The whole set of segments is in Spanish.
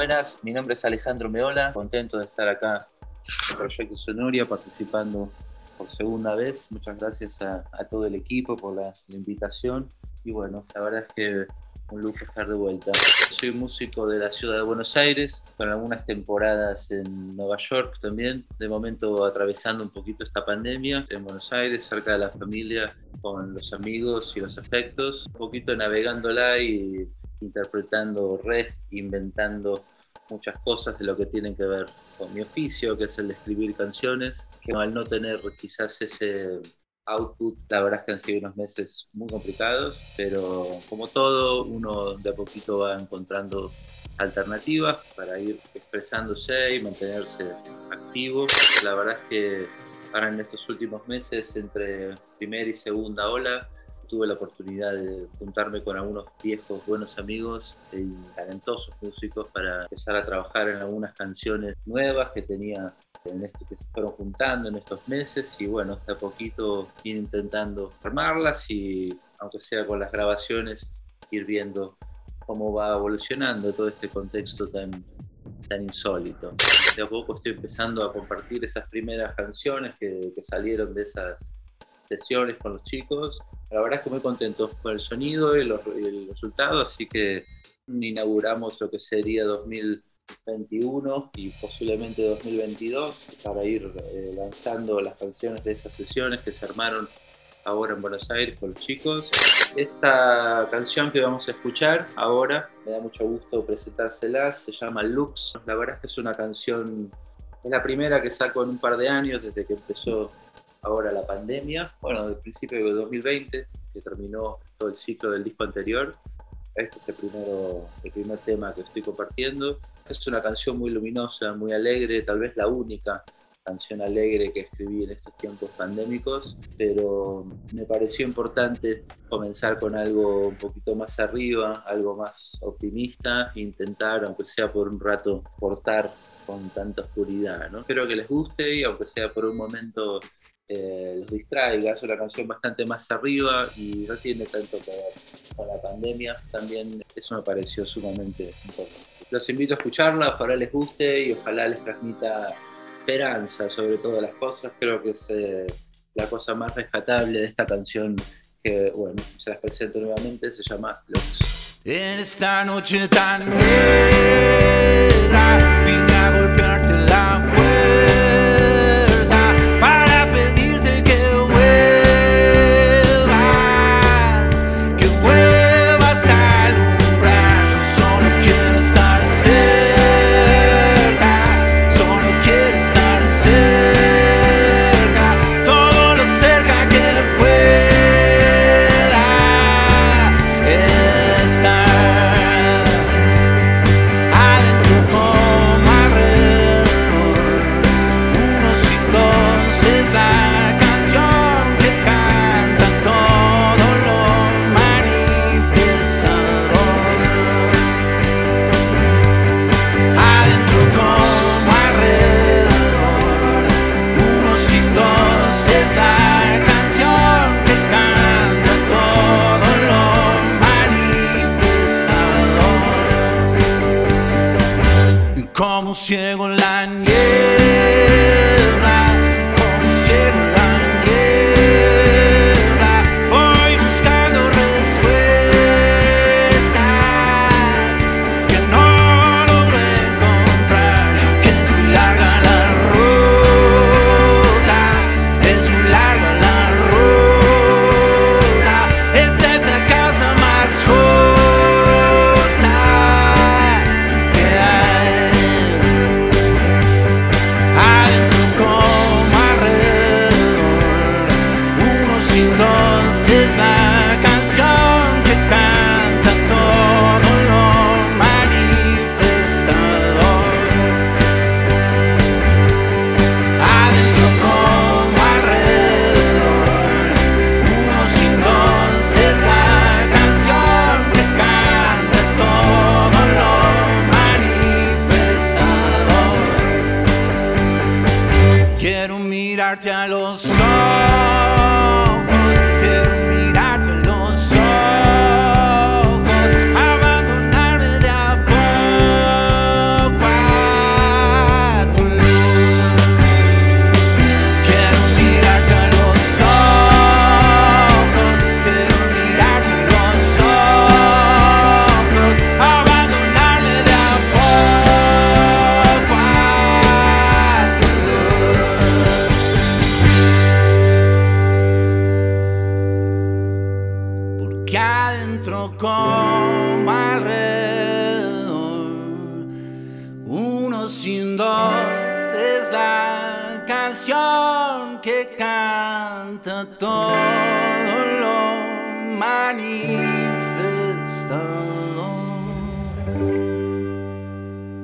Buenas, mi nombre es Alejandro Meola, contento de estar acá en Proyecto Sonoria participando por segunda vez. Muchas gracias a, todo el equipo por la, invitación y bueno, la verdad es que un lujo estar de vuelta. Soy músico de la ciudad de Buenos Aires, con algunas temporadas en Nueva York también, de momento atravesando un poquito esta pandemia en Buenos Aires, cerca de la familia, con los amigos y los afectos, un poquito navegándola y interpretando, reinventando muchas cosas de lo que tienen que ver con mi oficio, que es el de escribir canciones, que al no tener quizás ese output, la verdad es que han sido unos meses muy complicados, pero como todo, uno de a poquito va encontrando alternativas para ir expresándose y mantenerse activo. La verdad es que ahora en estos últimos meses, entre primera y segunda ola, tuve la oportunidad de juntarme con algunos viejos buenos amigos y talentosos músicos para empezar a trabajar en algunas canciones nuevas que tenía en esto que se fueron juntando en estos meses y bueno, hasta poquito ir intentando armarlas y aunque sea con las grabaciones, ir viendo cómo va evolucionando todo este contexto tan, tan insólito. De a poco estoy empezando a compartir esas primeras canciones que, que salieron de esas sesiones con los chicos la verdad es que muy contentos con el sonido y, el resultado, así que inauguramos lo que sería 2021 y posiblemente 2022 para ir eh, lanzando las canciones de esas sesiones que se armaron ahora en Buenos Aires con los chicos. Esta canción que vamos a escuchar ahora, me da mucho gusto presentársela, se llama Lux. La verdad es que es una canción, es la primera que saco en un par de años desde que empezó ahora la pandemia, bueno, del principio de 2020, que terminó todo el ciclo del disco anterior. Este es el, primero, el primer tema que estoy compartiendo. Es una canción muy luminosa, muy alegre, tal vez la única canción alegre que escribí en estos tiempos pandémicos, pero me pareció importante comenzar con algo un poquito más arriba, algo más optimista, e intentar, aunque sea por un rato, cortar con tanta oscuridad. ¿no? Espero que les guste y aunque sea por un momento eh, los distraiga. Es una canción bastante más arriba y no tiene tanto que ver con la pandemia. También eso me pareció sumamente importante. Los invito a escucharla, ojalá les guste y ojalá les transmita esperanza sobre todas las cosas. Creo que es eh, la cosa más rescatable de esta canción que, bueno, se las presento nuevamente, se llama Lux. En esta noche tan vine como ciego la que que canta todo lo manifestado.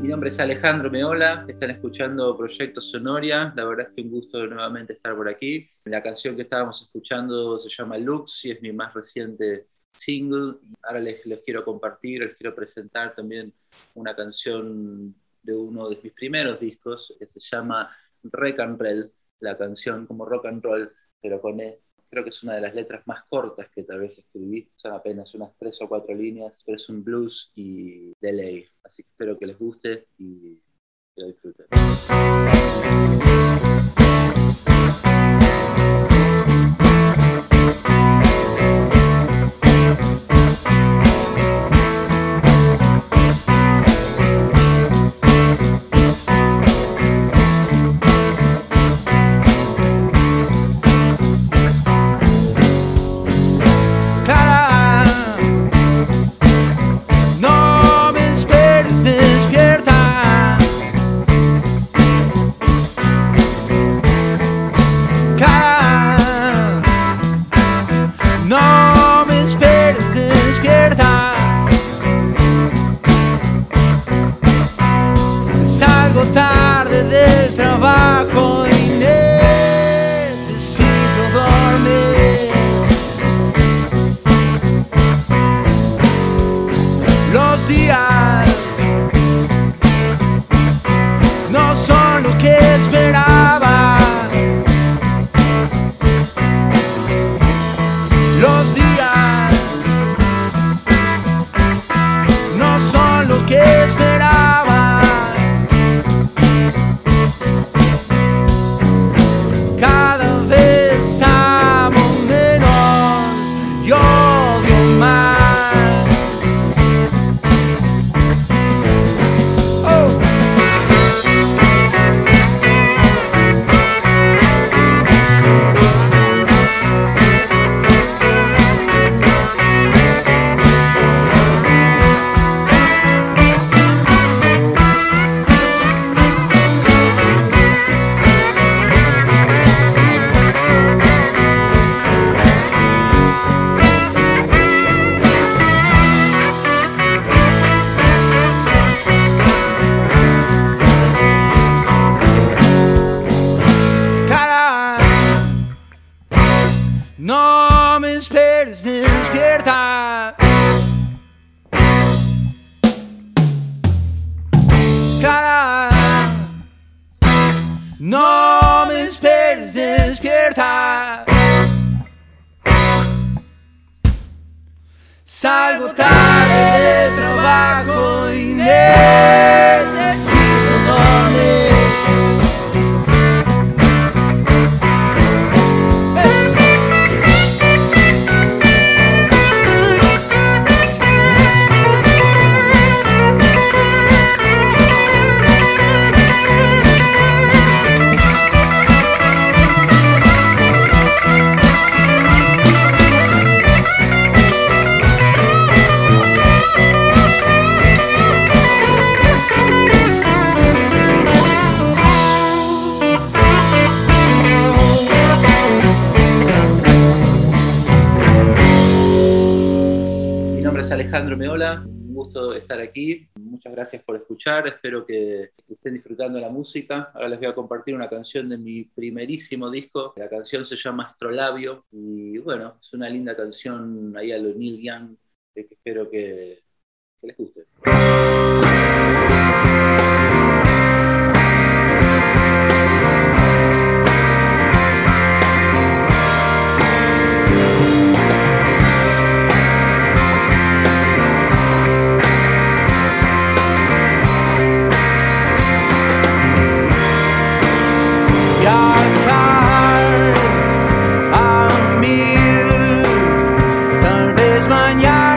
Mi nombre es Alejandro Meola, están escuchando Proyecto Sonoria, la verdad es que un gusto nuevamente estar por aquí. La canción que estábamos escuchando se llama Lux y es mi más reciente single. Ahora les, les quiero compartir, les quiero presentar también una canción de uno de mis primeros discos que se llama Rock and Roll, la canción como rock and roll, pero con E. Creo que es una de las letras más cortas que tal vez escribí, son apenas unas tres o cuatro líneas, pero es un blues y delay. Así que espero que les guste y que lo disfruten. Vez Salgo tarde del trabajo y Alejandro Meola, un gusto estar aquí. Muchas gracias por escuchar, espero que estén disfrutando la música. Ahora les voy a compartir una canción de mi primerísimo disco. La canción se llama Astrolabio y bueno, es una linda canción ahí a lo Neil Young espero que, que les guste. Mañana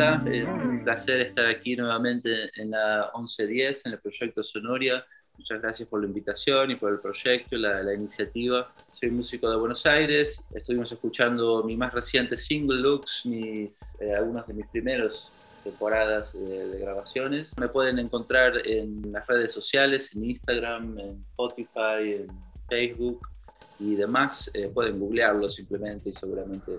Alejandro Meola, un placer estar aquí nuevamente en la 1110, en el proyecto Sonoria. Muchas gracias por la invitación y por el proyecto, la, la iniciativa. Soy músico de Buenos Aires, estuvimos escuchando mi más reciente single, Looks, mis, eh, algunos de mis primeros temporadas de, grabaciones. Me pueden encontrar en las redes sociales, en Instagram, en Spotify, en Facebook y demás. Eh, pueden googlearlo simplemente y seguramente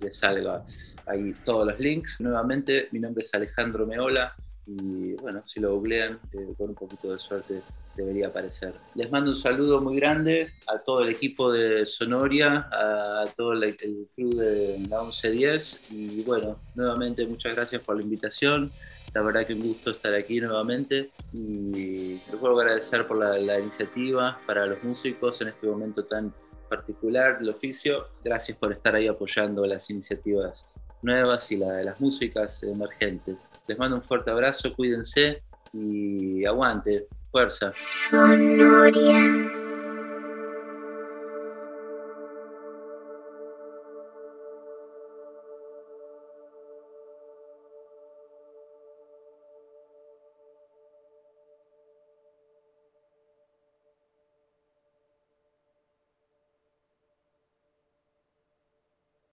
les salga ahí todos los links. Nuevamente, mi nombre es Alejandro Meola y bueno, si lo googlean, eh, con un poquito de suerte debería aparecer. Les mando un saludo muy grande a todo el equipo de Sonoria, a todo el, club de la 1110 y bueno, nuevamente muchas gracias por la invitación. La verdad que un gusto estar aquí nuevamente y les puedo agradecer por la, la iniciativa para los músicos en este momento tan particular del oficio. Gracias por estar ahí apoyando las iniciativas nuevas y la de las músicas emergentes. Les mando un fuerte abrazo, cuídense y aguante, fuerza. Sonoria.